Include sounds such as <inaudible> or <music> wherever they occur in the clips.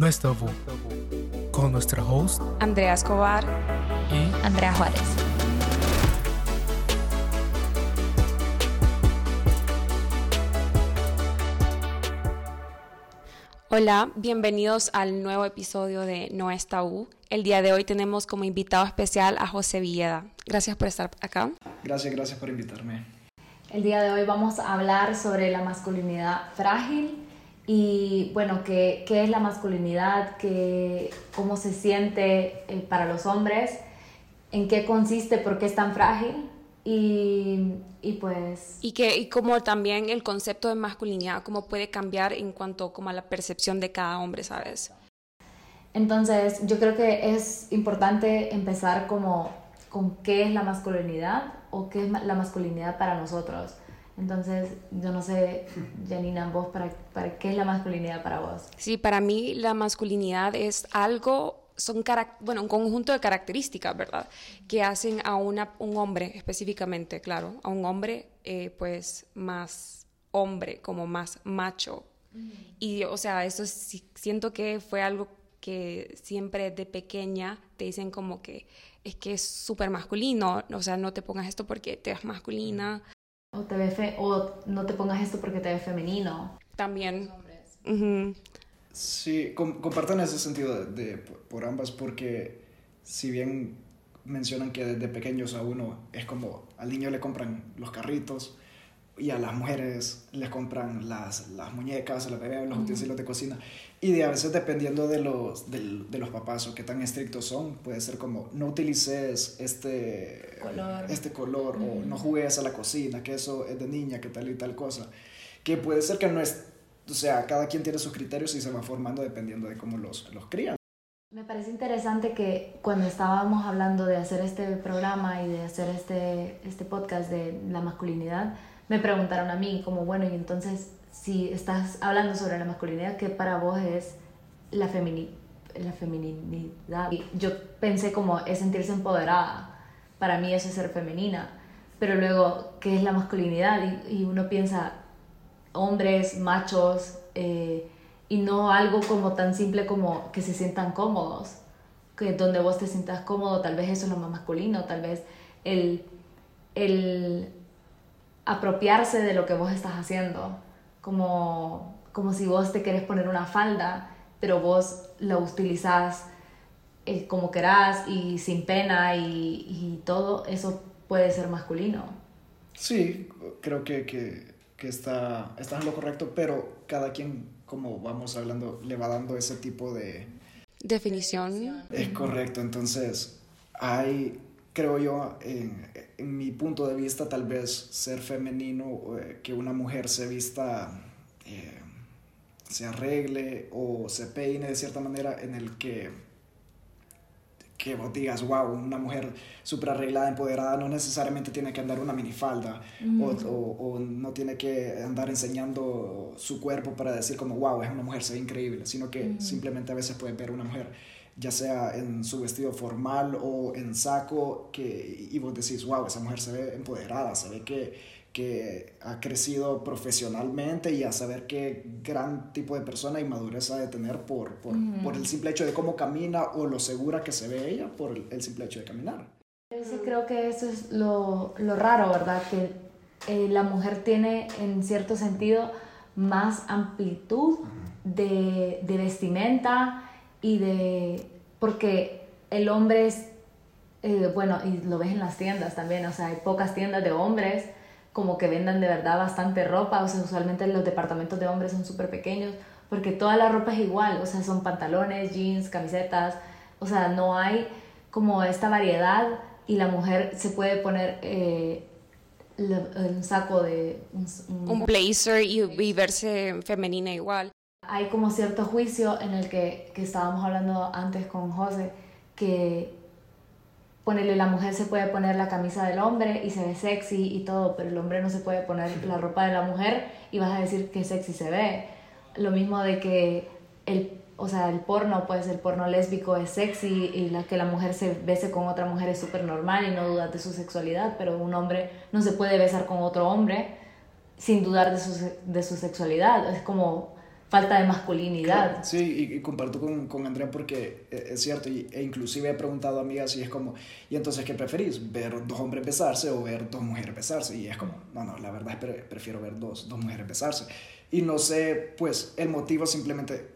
No es tabú. Con nuestra host Andrea Escobar y Andrea Juárez. Hola, bienvenidos al nuevo episodio de No es tabú. El día de hoy tenemos como invitado especial a José Villeda. Gracias por estar acá. Gracias, gracias por invitarme. El día de hoy vamos a hablar sobre la masculinidad frágil y bueno, qué, qué es la masculinidad, qué, cómo se siente eh, para los hombres, en qué consiste, por qué es tan frágil y, y pues... Y que y como también el concepto de masculinidad, cómo puede cambiar en cuanto como a la percepción de cada hombre, ¿sabes? Entonces, yo creo que es importante empezar como con qué es la masculinidad o qué es la masculinidad para nosotros. Entonces, yo no sé, Janina, vos, para, para qué es la masculinidad para vos? Sí, para mí la masculinidad es algo, son bueno, un conjunto de características, ¿verdad? Que hacen a una, un hombre específicamente, claro, a un hombre eh, pues más hombre, como más macho. Y o sea, eso sí- siento que fue algo que siempre de pequeña te dicen como que es que es súper masculino, o sea, no te pongas esto porque te ves masculina. O, te ve fe o no te pongas esto porque te ve femenino. También. Sí, com- comparto en ese sentido de, de- por ambas porque si bien mencionan que desde pequeños a uno es como al niño le compran los carritos y a las mujeres les compran las, las muñecas, a la bebé, los utensilios de cocina y de a veces dependiendo de los, del- de los papás o qué tan estrictos son, puede ser como no utilices este Color. este color o no juegues a la cocina, que eso es de niña, que tal y tal cosa. Que puede ser que no es, o sea, cada quien tiene sus criterios y se va formando dependiendo de cómo los, los crían. Me parece interesante que cuando estábamos hablando de hacer este programa y de hacer este, este podcast de la masculinidad, me preguntaron a mí como, bueno, y entonces si estás hablando sobre la masculinidad, ¿qué para vos es la, femini la feminidad? Y yo pensé como es sentirse empoderada, para mí eso es ser femenina, pero luego, ¿qué es la masculinidad? Y, y uno piensa, hombres, machos, eh, y no algo como tan simple como que se sientan cómodos, que donde vos te sientas cómodo, tal vez eso es lo más masculino, tal vez el, el apropiarse de lo que vos estás haciendo, como, como si vos te querés poner una falda, pero vos la utilizás eh, como querás y sin pena y, y todo, eso puede ser masculino. Sí, creo que, que, que está, está en lo correcto, pero cada quien, como vamos hablando, le va dando ese tipo de... Definición. Es correcto, entonces hay, creo yo, en, en mi punto de vista, tal vez ser femenino, eh, que una mujer se vista, eh, se arregle o se peine de cierta manera en el que que vos digas, wow, una mujer súper arreglada, empoderada, no necesariamente tiene que andar una minifalda o, o, o no tiene que andar enseñando su cuerpo para decir como, wow, es una mujer, se ve increíble, sino que simplemente a veces puedes ver una mujer, ya sea en su vestido formal o en saco, que, y vos decís, wow, esa mujer se ve empoderada, se ve que, que ha crecido profesionalmente y a saber qué gran tipo de persona y madurez ha de tener por, por, por el simple hecho de cómo camina o lo segura que se ve ella por el, el simple hecho de caminar. Sí, creo que eso es lo, lo raro, ¿verdad? Que eh, la mujer tiene en cierto sentido más amplitud de, de vestimenta y de... porque el hombre es, eh, bueno, y lo ves en las tiendas también, o sea, hay pocas tiendas de hombres como que vendan de verdad bastante ropa, o sea, usualmente los departamentos de hombres son súper pequeños, porque toda la ropa es igual, o sea, son pantalones, jeans, camisetas, o sea, no hay como esta variedad y la mujer se puede poner eh, un saco de... un- blazer y verse femenina igual. Hay como cierto juicio en el que, que estábamos hablando antes con José, que ponerle la mujer se puede poner la camisa del hombre y se ve sexy y todo, pero el hombre no se puede poner la ropa de la mujer y vas a decir que sexy se ve. Lo mismo de que el, o sea, el porno, pues el porno lésbico es sexy y la que la mujer se bese con otra mujer es súper normal y no dudas de su sexualidad, pero un hombre no se puede besar con otro hombre sin dudar de su, de su sexualidad. Es como falta de masculinidad. Sí, y, comparto con, con, Andrea porque e, es cierto, y, e inclusive he preguntado a amigas y es como, ¿y entonces qué preferís? ¿Ver dos hombres besarse o ver dos mujeres besarse? Y es como, no, no, la verdad es que prefiero ver dos, dos mujeres besarse. Y no sé, pues, el motivo simplemente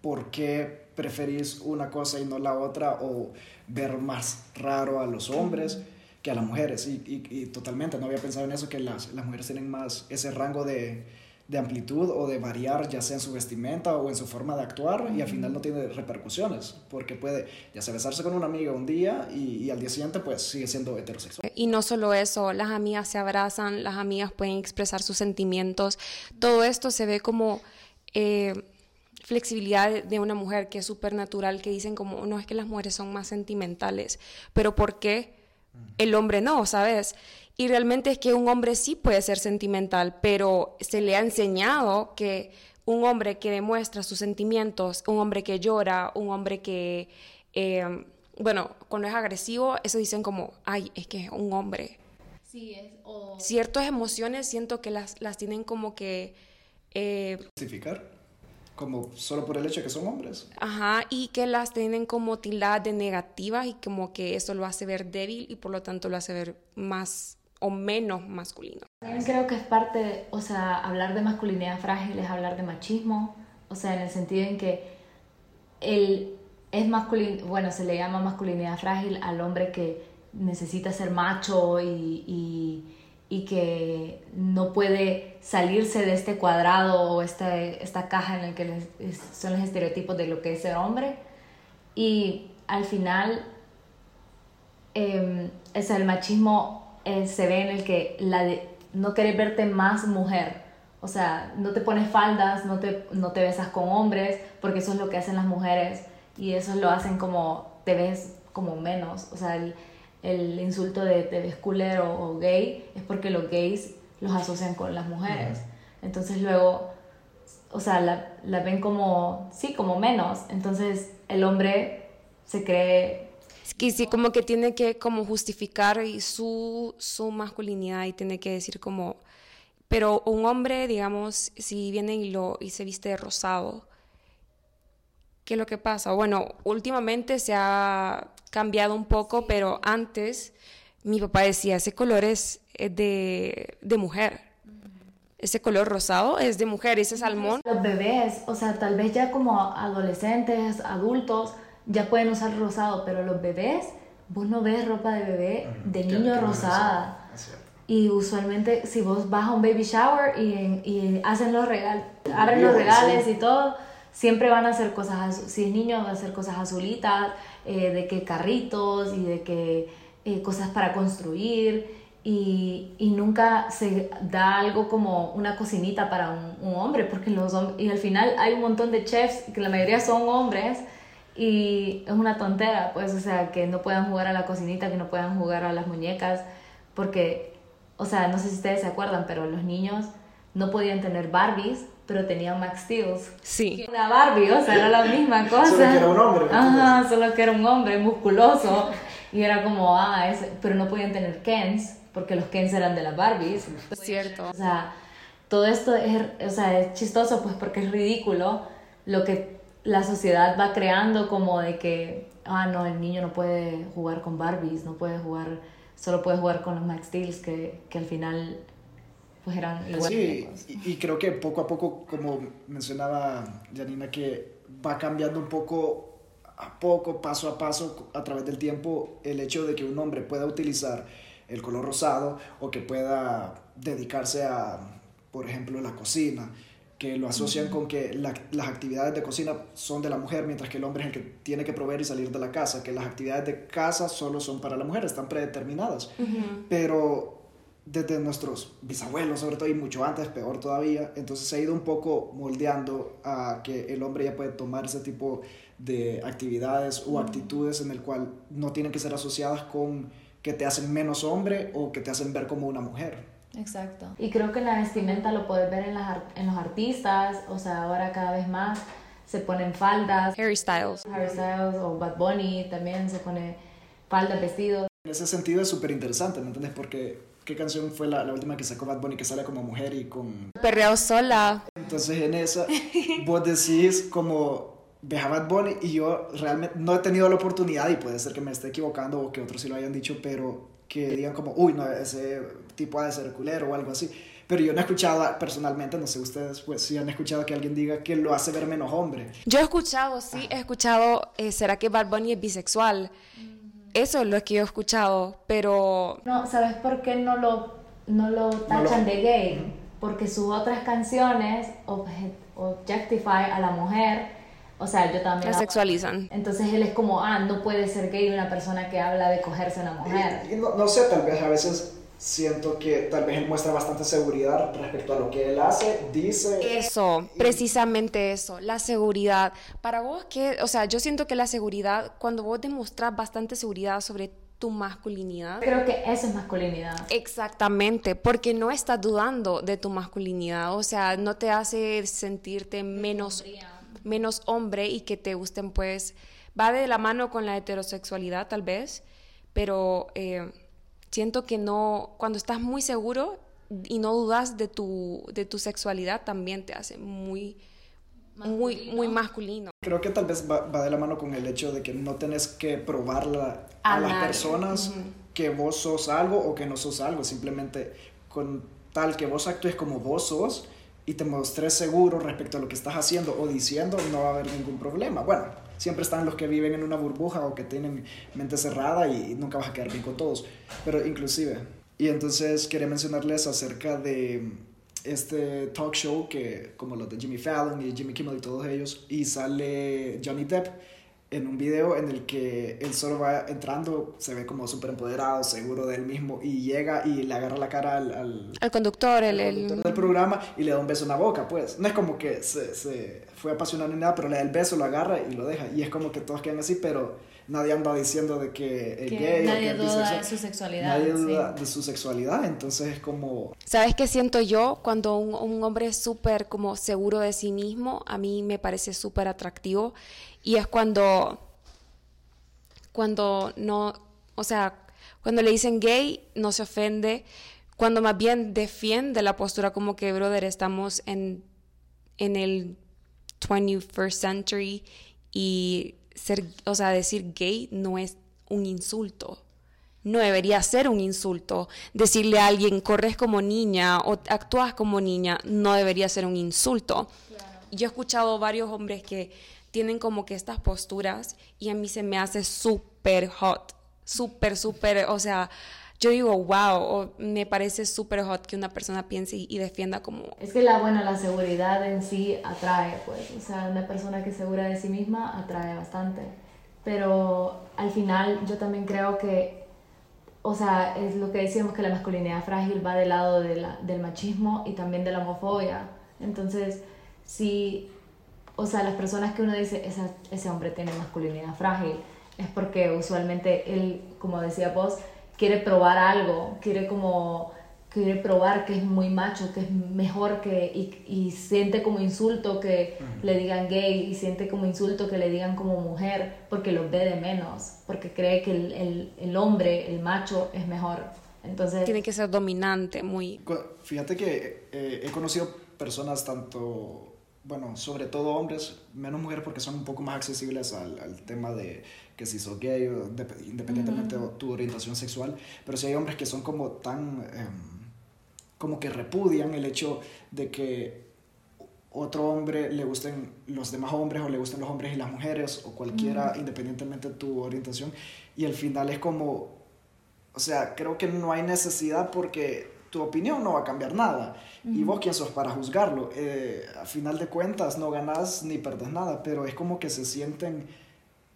por qué preferís una cosa y no la otra o ver más raro a los hombres que a las mujeres. Y, y, y totalmente, no había pensado en eso, que las, las mujeres tienen más ese rango de de amplitud o de variar ya sea en su vestimenta o en su forma de actuar y al final no tiene repercusiones porque puede ya sea besarse con una amiga un día y, al día siguiente pues sigue siendo heterosexual. Y no solo eso, las amigas se abrazan, las amigas pueden expresar sus sentimientos, todo esto se ve como... Eh, flexibilidad de una mujer que es súper natural, que dicen como, no es que las mujeres son más sentimentales, pero ¿por qué el hombre no, sabes? Y realmente es que un hombre sí puede ser sentimental, pero se le ha enseñado que un hombre que demuestra sus sentimientos, un hombre que llora, un hombre que, eh, bueno, cuando es agresivo, eso dicen como, ay, es que es un hombre. Sí, es, Ciertas emociones siento que las, las tienen como que... Eh, ¿Justificar? como solo por el hecho de que son hombres. Ajá, y que las tienen como tildadas de negativas y como que eso lo hace ver débil y por lo tanto lo hace ver más o menos masculino. También creo que es parte, o sea, hablar de masculinidad frágil es hablar de machismo, o sea, en el sentido en que él es masculino, bueno, se le llama masculinidad frágil al hombre que necesita ser macho y, y, que no puede salirse de este cuadrado o esta, esta caja en la que son los estereotipos de lo que es ser hombre. Y al final, es el machismo eh, se ve en el que la de, no querés verte más mujer. O sea, no te pones faldas, no te, no te besas con hombres, porque eso es lo que hacen las mujeres y eso lo hacen como te ves como menos. O sea, el, el insulto de te ves culero o gay es porque los gays los asocian con las mujeres. Entonces luego, o sea, la, la ven como, sí, como menos. Entonces el hombre se cree que sí, como que tiene que como justificar su, su masculinidad y tiene que decir como, pero un hombre, digamos, si viene y, lo, y se viste de rosado, ¿qué es lo que pasa? Bueno, últimamente se ha cambiado un poco, pero antes mi papá decía, ese color es de, de mujer. Ese color rosado es de mujer, ese salmón. Los bebés, o sea, tal vez ya como adolescentes, adultos, ya pueden usar rosado, pero los bebés, vos no ves ropa de bebé de niño rosada. Y usualmente si vos vas a un baby shower y, y hacen los regalos, abren los regales y todo, siempre van a hacer cosas, si es niño va a hacer cosas azulitas, eh, de que carritos y de que eh, cosas para construir. Y, y, nunca se da algo como una cocinita para un, un hombre, porque los y al final hay un montón de chefs, que la mayoría son hombres, y es una tontera, pues, o sea, que no puedan jugar a la cocinita, que no puedan jugar a las muñecas, porque, o sea, no sé si ustedes se acuerdan, pero los niños no podían tener Barbies, pero tenían Max Steel. Sí. Una Barbie, o sea, era la misma <laughs> cosa. solo que era un hombre. Ajá, solo que era un hombre musculoso. y era como, ah, ese, pero no podían tener Kens, porque los Kens eran de las Barbies. Es cierto. O sea, todo esto es, o sea, es chistoso, pues, porque es ridículo lo que la sociedad va creando como de que, ah, no, el niño no puede jugar con Barbies, no puede jugar, solo puede jugar con los Max Steels, que, que al final pues eran igual. Sí, y, y, creo que poco a poco, como mencionaba Janina, que va cambiando un poco a poco, paso a paso, a través del tiempo, el hecho de que un hombre pueda utilizar el color rosado o que pueda dedicarse a, por ejemplo, la cocina que lo asocian con que las actividades de cocina son de la mujer, mientras que el hombre es el que tiene que proveer y salir de la casa, que las actividades de casa solo son para la mujer, están predeterminadas. Pero desde nuestros bisabuelos, sobre todo, y mucho antes, peor todavía, entonces se ha ido un poco moldeando a que el hombre ya puede tomar ese tipo de actividades o actitudes en el cual no tienen que ser asociadas con que te hacen menos hombre o que te hacen ver como una mujer. Exacto. Y creo que la vestimenta lo puedes ver en, las, en los artistas, o sea, ahora cada vez más se ponen faldas. Harry Styles. Harry Styles o Bad Bunny también se pone faldas, vestidos. En ese sentido es súper interesante, ¿me entiendes? Porque ¿Qué canción fue la, la, última que sacó Bad Bunny que sale como mujer y con... Perreo sola. Entonces en esa vos decís como ve a Bad Bunny y yo realmente no he tenido la oportunidad y puede ser que me esté equivocando o que otros sí lo hayan dicho, pero que digan como, uy, no, ese tipo ha de ser culero o algo así. Pero yo no he escuchado personalmente, no sé ustedes, pues si han escuchado que alguien diga que lo hace ver menos hombre. Yo he escuchado, sí, he escuchado, eh, ¿será que Bad Bunny es bisexual? Eso es lo que yo he escuchado, pero... No, ¿sabes por qué no lo, no lo tachan de gay? Porque sus otras canciones objectify a la mujer, o sea, yo también... La sexualizan. Entonces él es como, ah, no puede ser gay una persona que habla de cogerse a una mujer. no, no sé, tal vez a veces siento que tal vez él muestra bastante seguridad respecto a lo que él hace, dice. Eso, precisamente eso, la seguridad. Para vos, que, o sea, yo siento que la seguridad, cuando vos demostras bastante seguridad sobre tu masculinidad. Creo que eso es masculinidad. Exactamente, porque no estás dudando de tu masculinidad, o sea, no te hace sentirte menos, menos hombre y que te gusten, pues, va de la mano con la heterosexualidad tal vez, pero... Eh, siento que no, cuando estás muy seguro y no dudas de tu, de tu sexualidad, también te hace muy, muy, muy masculino. Creo que tal vez va, de la mano con el hecho de que no tenés que probarla a, las personas que vos sos algo o que no sos algo, simplemente con tal que vos actúes como vos sos y te mostres seguro respecto a lo que estás haciendo o diciendo, no va a haber ningún problema. Bueno, siempre están los que viven en una burbuja o que tienen mente cerrada y nunca vas a quedar bien con todos, pero inclusive. Y entonces quería mencionarles acerca de este talk show que como los de Jimmy Fallon y Jimmy Kimmel y todos ellos y sale Johnny Depp en un video en el que él solo va entrando, se ve como súper empoderado, seguro de él mismo, y llega y le agarra la cara al, al, conductor, el, conductor del programa y le da un beso en la boca, pues. No es como que se, se fue apasionado ni nada, pero le da el beso, lo agarra y lo deja. Y es como que todos quedan así, pero nadie anda diciendo de que es gay. Nadie duda de su sexualidad. Nadie duda de su sexualidad, entonces es como... ¿Sabes qué siento yo? Cuando un, un hombre es súper como seguro de sí mismo, a mí me parece súper atractivo y es cuando, cuando no, o sea, cuando le dicen gay, no se ofende, cuando más bien defiende la postura como que, brother, estamos en, en el 21st century y ser, o sea, decir gay no es un insulto. No debería ser un insulto. Decirle a alguien, corres como niña o actúas como niña, no debería ser un insulto. Yo he escuchado varios hombres que tienen como que estas posturas y a mí se me hace súper hot, súper, súper, o sea, yo digo, wow, me parece súper hot que una persona piense y, defienda como... Es que la, bueno, la seguridad en sí atrae, pues, o sea, una persona que es segura de sí misma atrae bastante, pero al final yo también creo que, o sea, es lo que decíamos que la masculinidad frágil va del lado de la, del machismo y también de la homofobia, entonces, si o sea, las personas que uno dice, ese hombre tiene masculinidad frágil, es porque usualmente él, como decía vos, quiere probar algo, quiere como quiere probar que es muy macho, que es mejor que y, y siente como insulto que le digan gay y siente como insulto que le digan como mujer porque lo ve de menos, porque cree que el, el, el hombre, el macho es mejor. Entonces tiene que ser dominante, muy. Fíjate que eh, he conocido personas tanto bueno, sobre todo hombres, menos mujeres porque son un poco más accesibles al, al tema de que si sos gay, o independientemente de tu orientación sexual, pero si hay hombres que son como tan, em, como que repudian el hecho de que otro hombre le gusten los demás hombres o le gusten los hombres y las mujeres o cualquiera independientemente de tu orientación y al final es como, o sea, creo que no hay necesidad porque tu opinión no va a cambiar nada. Y vos quién sos para juzgarlo. Eh, a final de cuentas no ganás ni perdés nada, pero es como que se sienten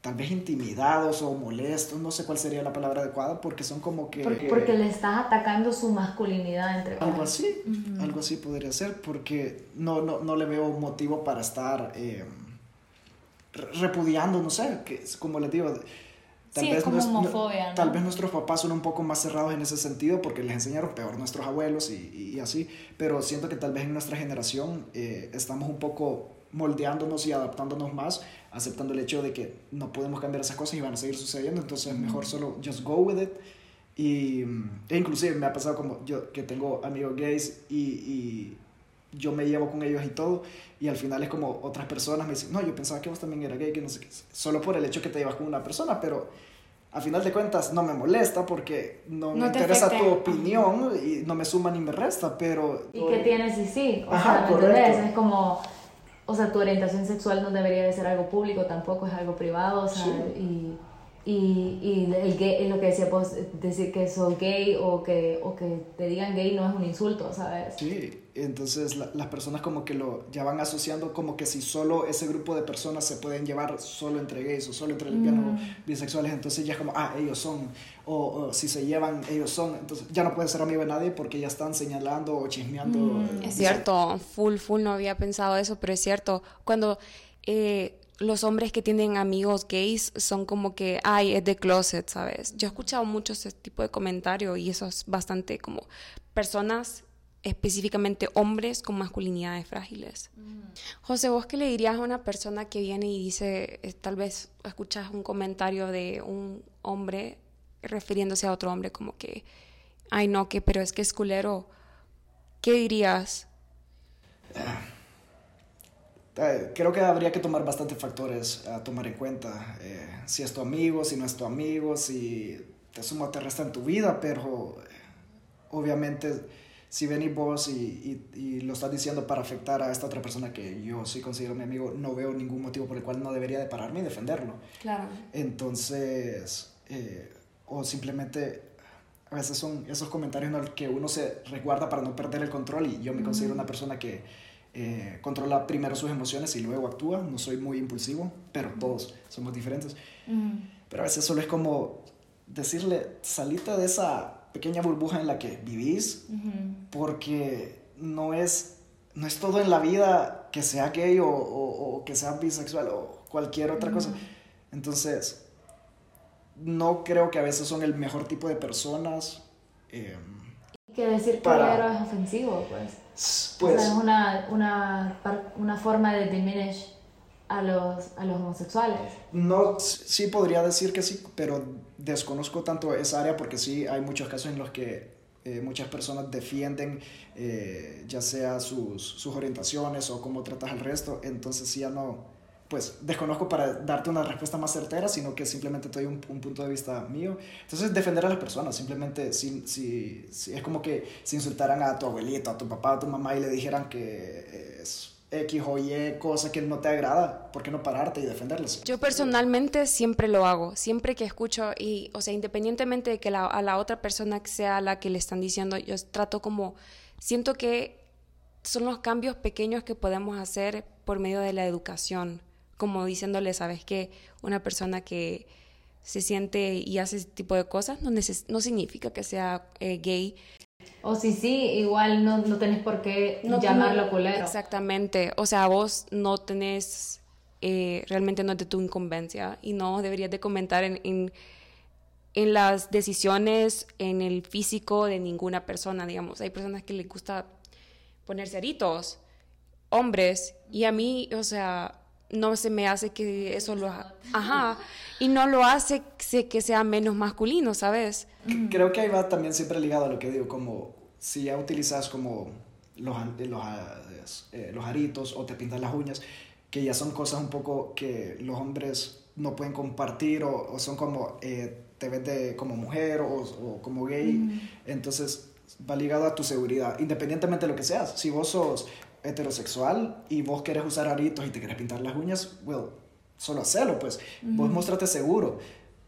tal vez intimidados o molestos, no sé cuál sería la palabra adecuada, porque son como que... Porque, le estás atacando su masculinidad entre... Algo así, algo así podría ser, porque no, no, no le veo motivo para estar eh, repudiando, no sé, que como les digo Tal vez como homofobia, Tal vez nuestros papás son un poco más cerrados en ese sentido porque les enseñaron peor nuestros abuelos y, y así, pero siento que tal vez en nuestra generación eh, estamos un poco moldeándonos y adaptándonos más, aceptando el hecho de que no podemos cambiar esas cosas y van a seguir sucediendo, entonces mejor solo just go with it. Y e inclusive me ha pasado como yo que tengo amigos gays y, y, yo me llevo con ellos y todo, y al final es como otras personas me dicen, no, yo pensaba que vos también eras gay, que no sé qué, solo por el hecho que te llevas con una persona, pero a final de cuentas no me molesta porque no, me interesa tu opinión y no me suma ni me resta, pero... ¿Y qué tienes y sí? O sea, ¿me entendés? Es como, o sea, tu orientación sexual no debería de ser algo público, tampoco es algo privado, o sea, y y, y el gay, lo que decía, pues decir que sos gay o que, o que te digan gay no es un insulto, ¿sabes? Sí, entonces las personas como que lo ya van asociando como que si solo ese grupo de personas se pueden llevar solo entre gays o solo entre lesbianos mm. bisexuales, entonces ya es como, ah, ellos son, o, si se llevan, ellos son, entonces ya no pueden ser amigo de nadie porque ya están señalando o chismeando. Mm. Es cierto, full, full, no había pensado eso, pero es cierto, cuando... Eh, los hombres que tienen amigos gays son como que, ay, es de closet, ¿sabes? Yo he escuchado mucho ese tipo de comentario y eso es bastante como personas, específicamente hombres con masculinidades frágiles. Mm. José, ¿vos qué le dirías a una persona que viene y dice, eh, tal vez escuchas un comentario de un hombre refiriéndose a otro hombre como que, ay, no, que, pero es que es culero? ¿Qué dirías? Eh, creo que habría que tomar bastantes factores a tomar en cuenta. Eh, si es tu amigo, si no es tu amigo, si te suma o te resta en tu vida, pero eh, obviamente si venís vos y, y, lo estás diciendo para afectar a esta otra persona que yo sí considero mi amigo, no veo ningún motivo por el cual no debería de pararme y defenderlo. Claro. Entonces, o simplemente a veces son esos comentarios en los que uno se resguarda para no perder el control y yo me considero una persona que eh, controla primero sus emociones y luego actúa. No soy muy impulsivo, pero todos somos diferentes. Pero a veces solo es como decirle, salite de esa pequeña burbuja en la que vivís, porque no es, no es todo en la vida que sea gay o, o, que sea bisexual o cualquier otra cosa. Entonces, no creo que a veces son el mejor tipo de personas. Eh, que decir que para... es ofensivo, pues. Pues, es una, una, una, forma de diminish a los, a los homosexuales. No, sí podría decir que sí, pero desconozco tanto esa área porque sí hay muchos casos en los que eh, muchas personas defienden eh, ya sea sus, sus orientaciones o cómo tratas al resto, entonces sí ya no pues desconozco para darte una respuesta más certera, sino que simplemente te doy un, punto de vista mío. Entonces, defender a las personas, simplemente si, si, si, es como que si insultaran a tu abuelito, a tu papá, a tu mamá y le dijeran que es X o Y cosa que no te agrada, ¿por qué no pararte y defenderlos? Yo personalmente siempre lo hago, siempre que escucho y, o sea, independientemente de que la, a la otra persona sea la que le están diciendo, yo trato como, siento que son los cambios pequeños que podemos hacer por medio de la educación como diciéndole, sabes que una persona que se siente y hace ese tipo de cosas no, no significa que sea eh, gay. O si sí, igual no, no tenés por qué llamarlo culero. Exactamente, o sea, vos no tenés, eh, realmente no es de tu incumbencia y no deberías de comentar en, en, en, las decisiones, en el físico de ninguna persona, digamos. Hay personas que les gusta ponerse aritos, hombres, y a mí, o sea, no se me hace que eso lo ajá y no lo hace que sea menos masculino sabes creo que ahí va también siempre ligado a lo que digo como si ya utilizas como los los, eh, los aritos o te pintas las uñas que ya son cosas un poco que los hombres no pueden compartir o, son como eh, te ves de, como mujer o, o como gay entonces va ligado a tu seguridad independientemente de lo que seas. Si vos sos heterosexual y vos querés usar aritos y te querés pintar las uñas, well, solo hacelo, pues. Vos muéstrate seguro.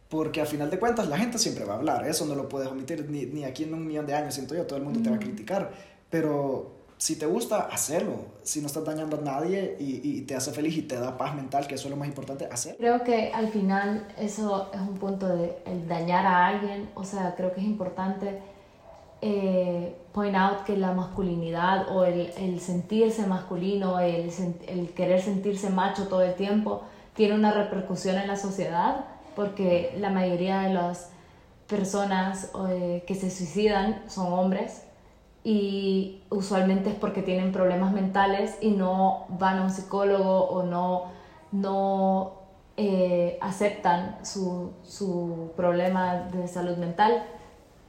Porque al final de cuentas la gente siempre va a hablar, eso no lo puedes omitir, ni, ni aquí en un millón de años, siento yo, todo el mundo te va a criticar. Pero si te gusta, hacerlo. Si no estás dañando a nadie y, y, te hace feliz y te da paz mental, que eso es lo más importante, hacerlo. Creo que al final eso es un punto de el dañar a alguien, o sea, creo que es importante eh, point out que la masculinidad o el, el sentirse masculino, el, el, querer sentirse macho todo el tiempo, tiene una repercusión en la sociedad porque la mayoría de las personas eh, que se suicidan son hombres y usualmente es porque tienen problemas mentales y no van a un psicólogo o no, no eh, aceptan su, su problema de salud mental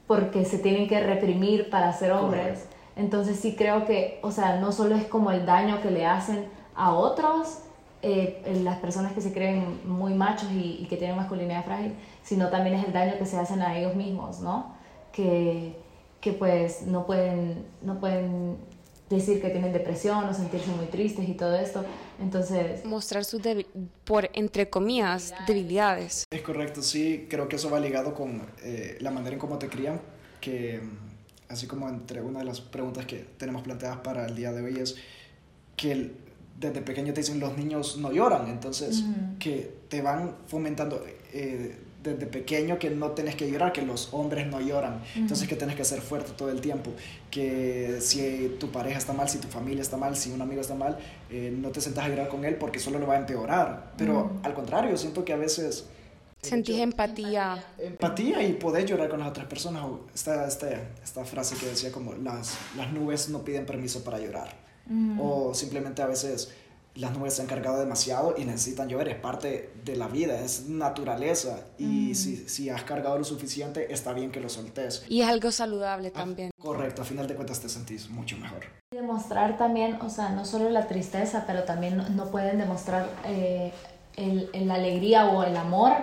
porque se tienen que reprimir para ser hombres. Entonces sí creo que, o sea, no solo es como el daño que le hacen a otros, eh, las personas que se creen muy machos y, y, que tienen masculinidad frágil, sino también es el daño que se hacen a ellos mismos, ¿no? Que, que pues no pueden, no pueden decir que tienen depresión o sentirse muy tristes y todo esto. Entonces... Mostrar sus, por, entre comillas, debilidades. Es correcto, sí, creo que eso va ligado con eh, la manera en cómo te crían, que así como entre una de las preguntas que tenemos planteadas para el día de hoy es que desde pequeño te dicen los niños no lloran, entonces que te van fomentando... Eh, desde pequeño que no tenés que llorar, que los hombres no lloran, entonces que tenés que ser fuerte todo el tiempo, que si tu pareja está mal, si tu familia está mal, si un amigo está mal, eh, no te sentas a llorar con él porque solo lo va a empeorar, pero al contrario, siento que a veces... Sentís empatía. Empatía y podés llorar con las otras personas. Esta, esta, esta frase que decía como las, las nubes no piden permiso para llorar. O simplemente a veces las nubes se han cargado demasiado y necesitan llover, es parte de la vida, es naturaleza y mm. si, si, has cargado lo suficiente está bien que lo soltes. Y es algo saludable ah, también. correcto, a final de cuentas te sentís mucho mejor. Demostrar también, o sea, no solo la tristeza, pero también no, pueden demostrar eh, el, el, la alegría o el amor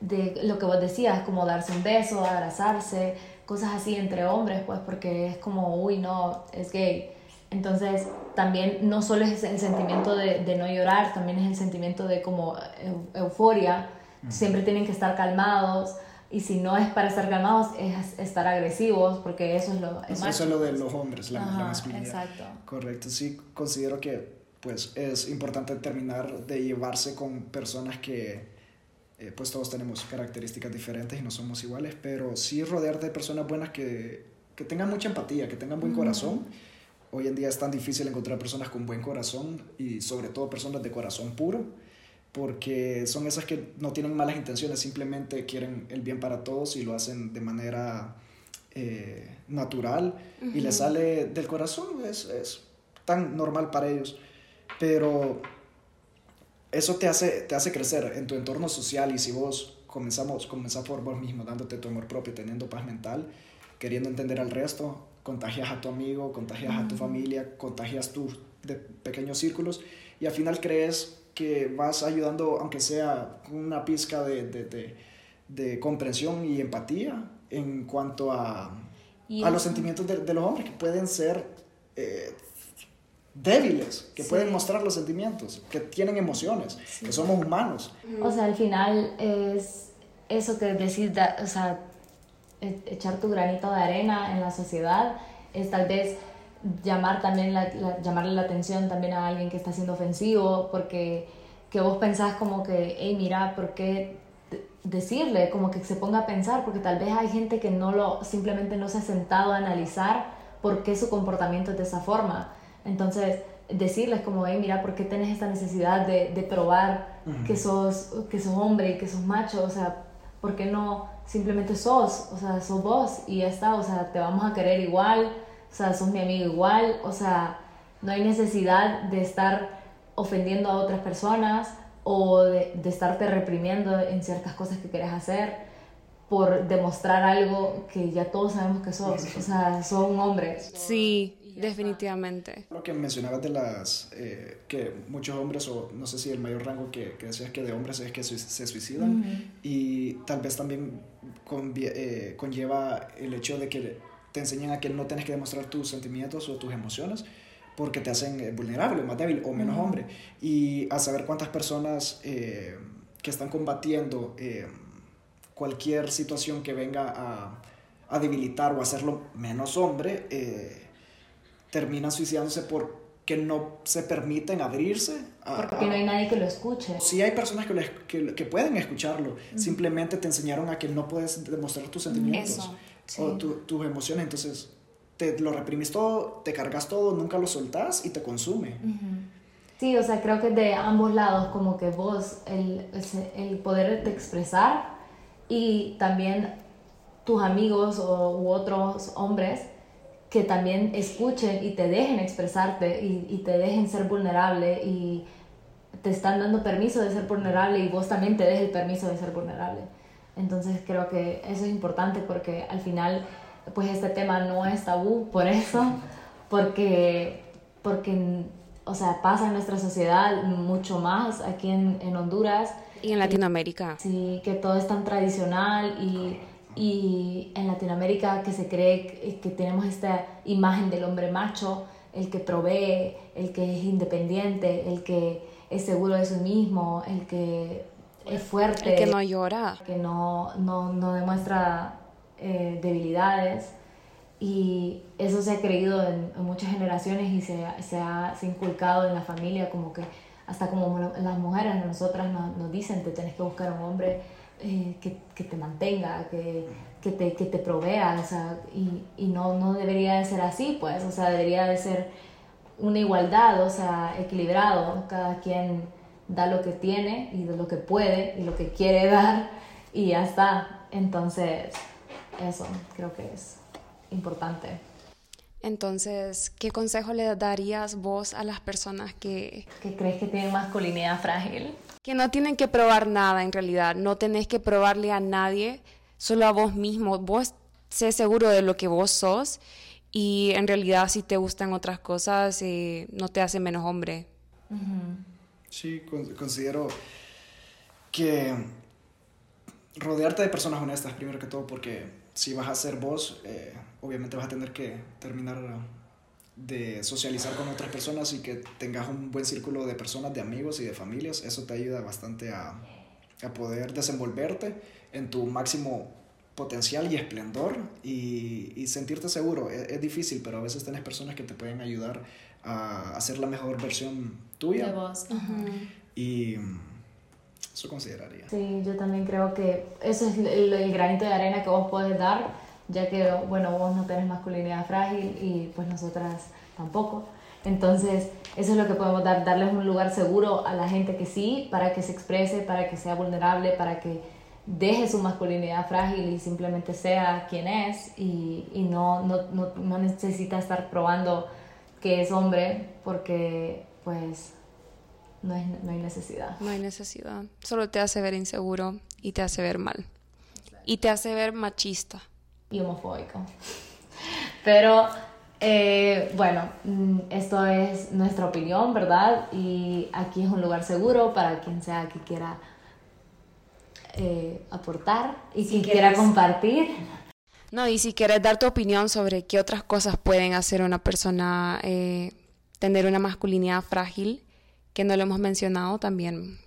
de lo que vos decías, como darse un beso, abrazarse, cosas así entre hombres, pues porque es como, uy, no, es gay entonces, también no solo es el sentimiento de, de no llorar, también es el sentimiento de como euforia. Siempre tienen que estar calmados. Y si no es para estar calmados, es estar agresivos, porque eso es lo... Eso, es lo de los hombres, la, masculinidad. Exacto. Correcto, sí, considero que pues es importante terminar de llevarse con personas que eh, pues todos tenemos características diferentes y no somos iguales, pero sí rodearte de personas buenas que, que tengan mucha empatía, que tengan buen corazón Hoy en día es tan difícil encontrar personas con buen corazón y sobre todo personas de corazón puro, porque son esas que no tienen malas intenciones, simplemente quieren el bien para todos y lo hacen de manera eh, natural y les sale del corazón, es, es, tan normal para ellos. Pero eso te hace, te hace crecer en tu entorno social y si vos comenzamos, comenzás por vos mismo, dándote tu amor propio, teniendo paz mental, queriendo entender al resto, contagias a tu amigo, contagias a tu familia, contagias tus de pequeños círculos y al final crees que vas ayudando, aunque sea con una pizca de, de, de, comprensión y empatía en cuanto a, a los sentimientos de, los hombres, que pueden ser eh, débiles, que pueden mostrar los sentimientos, que tienen emociones, que somos humanos. O sea, al final es eso que decir, o sea, echar tu granito de arena en la sociedad es tal vez llamar también la, llamarle la atención también a alguien que está siendo ofensivo porque que vos pensás como que hey mira por qué decirle como que se ponga a pensar porque tal vez hay gente que no lo simplemente no se ha sentado a analizar por qué su comportamiento es de esa forma. Entonces decirles como hey mira por qué tenés esta necesidad de, de probar que sos que sos hombre y que sos macho o sea por qué no simplemente sos, o sea, sos vos y ya está, o sea, te vamos a querer igual, o sea, sos mi amigo igual, o sea, no hay necesidad de estar ofendiendo a otras personas o de, de estarte reprimiendo en ciertas cosas que quieres hacer por demostrar algo que ya todos sabemos que sos, o sea, sos un hombre. Sí, Definitivamente. Lo que mencionabas de las, eh, que muchos hombres, o no sé si el mayor rango que, que decías que de hombres es que se suicidan, y tal vez también eh, conlleva el hecho de que te enseñan a que no tienes que demostrar tus sentimientos o tus emociones porque te hacen eh, vulnerable, más débil o menos hombre. Y a saber cuántas personas que están combatiendo cualquier situación que venga a, a, debilitar o hacerlo menos hombre, terminan suicidándose porque no se permiten abrirse. porque no hay nadie que lo escuche. Sí hay personas que, que, pueden escucharlo, simplemente te enseñaron a que no puedes demostrar tus sentimientos o tus emociones, entonces te lo reprimís todo, te cargas todo, nunca lo soltás y te consume. Sí, o sea, creo que de ambos lados, como que vos, el, el poder de expresar y también tus amigos o, u otros hombres que también escuchen y te dejen expresarte y, y, te dejen ser vulnerable y te están dando permiso de ser vulnerable y vos también te des el permiso de ser vulnerable. Entonces creo que eso es importante porque al final pues este tema no es tabú por eso, porque, porque o sea, pasa en nuestra sociedad mucho más aquí en, en Honduras. Y en Latinoamérica. Sí, que todo es tan tradicional y, y en Latinoamérica que se cree que, tenemos esta imagen del hombre macho, el que provee, el que es independiente, el que es seguro de sí mismo, el que es fuerte. El que no llora. Que no, no, no demuestra eh, debilidades. Y eso se ha creído en, muchas generaciones y se, se, ha, se, inculcado en la familia, como que hasta como las mujeres, nosotras nos, nos dicen, te tienes que buscar un hombre eh, que, que, te mantenga, que, que, te, que te provea, o sea, y, y, no, no debería de ser así, pues, o sea, debería de ser una igualdad, o sea, equilibrado, cada quien da lo que tiene y de lo que puede y lo que quiere dar y ya está. Entonces, eso creo que es importante. Entonces, ¿qué consejo le darías vos a las personas que... que crees que tienen masculinidad frágil? Que no tienen que probar nada en realidad, no tenés que probarle a nadie, solo a vos mismo. Vos sé seguro de lo que vos sos y en realidad si te gustan otras cosas eh, no te hace menos hombre. Sí, considero que rodearte de personas honestas primero que todo porque si vas a ser vos, eh, obviamente vas a tener que terminar de socializar con otras personas y que tengas un buen círculo de personas, de amigos y de familias. Eso te ayuda bastante a, a poder desenvolverte en tu máximo potencial y esplendor y, y sentirte seguro. Es, es, difícil, pero a veces tienes personas que te pueden ayudar a hacer la mejor versión tuya. De vos. Y eso consideraría. Sí, yo también creo que eso es el, el, granito de arena que vos podés dar, ya que, bueno, vos no tenés masculinidad frágil y pues nosotras tampoco. Entonces, eso es lo que podemos dar, darles un lugar seguro a la gente que sí, para que se exprese, para que sea vulnerable, para que deje su masculinidad frágil y simplemente sea quien es y, y no, no, no, no, necesita estar probando que es hombre porque pues no, es, no, hay necesidad. No hay necesidad. Solo te hace ver inseguro y te hace ver mal. Y te hace ver machista. Y homofóbico. Pero eh, bueno, mm, esto es nuestra opinión, ¿verdad? Y aquí es un lugar seguro para quien sea que quiera eh, aportar y si quien quieres... quiera compartir. No, y si quieres dar tu opinión sobre qué otras cosas pueden hacer una persona eh, tener una masculinidad frágil, que no lo hemos mencionado, también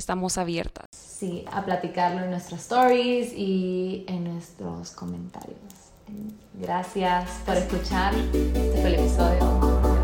estamos abiertas. Sí, a platicarlo en nuestras stories y en nuestros comentarios. Gracias por escuchar. Este episodio.